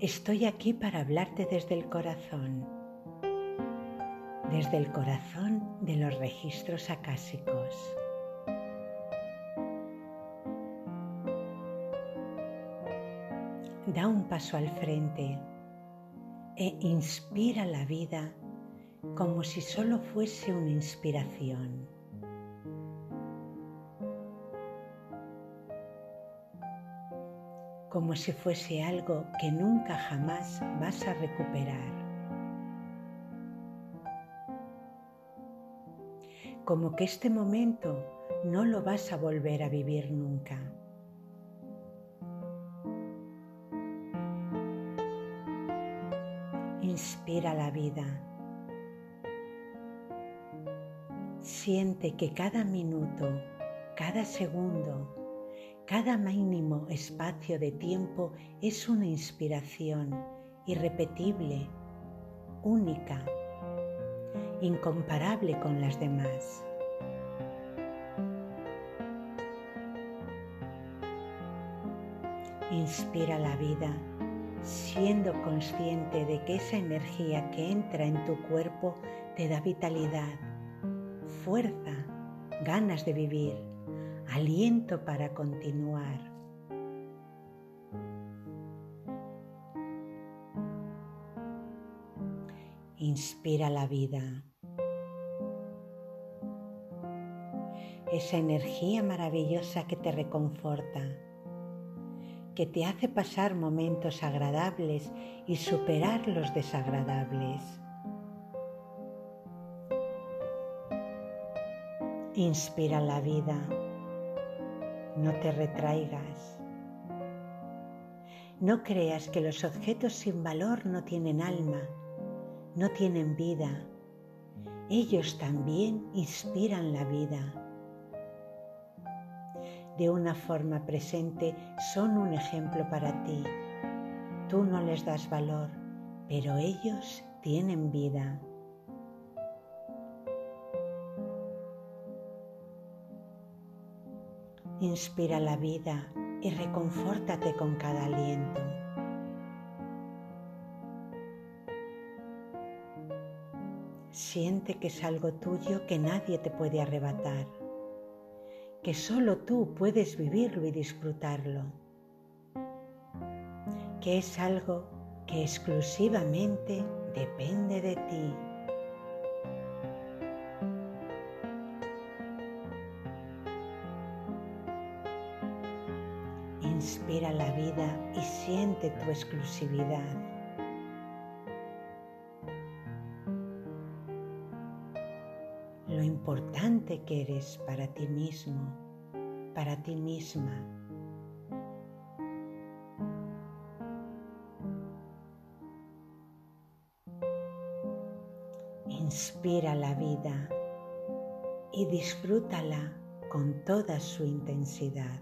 Estoy aquí para hablarte desde el corazón, desde el corazón de los registros acásicos. Da un paso al frente e inspira la vida como si solo fuese una inspiración. Como si fuese algo que nunca jamás vas a recuperar. Como que este momento no lo vas a volver a vivir nunca. Inspira la vida. Siente que cada minuto, cada segundo, cada mínimo espacio de tiempo es una inspiración irrepetible, única, incomparable con las demás. Inspira la vida siendo consciente de que esa energía que entra en tu cuerpo te da vitalidad, fuerza, ganas de vivir aliento para continuar. Inspira la vida. Esa energía maravillosa que te reconforta, que te hace pasar momentos agradables y superar los desagradables. Inspira la vida no te retraigas. No creas que los objetos sin valor no tienen alma, no tienen vida. Ellos también inspiran la vida. De una forma presente son un ejemplo para ti. Tú no les das valor, pero ellos tienen vida. Inspira la vida y reconfórtate con cada aliento. Siente que es algo tuyo que nadie te puede arrebatar, que solo tú puedes vivirlo y disfrutarlo, que es algo que exclusivamente depende de ti. Inspira la vida y siente tu exclusividad. Lo importante que eres para ti mismo, para ti misma. Inspira la vida y disfrútala con toda su intensidad.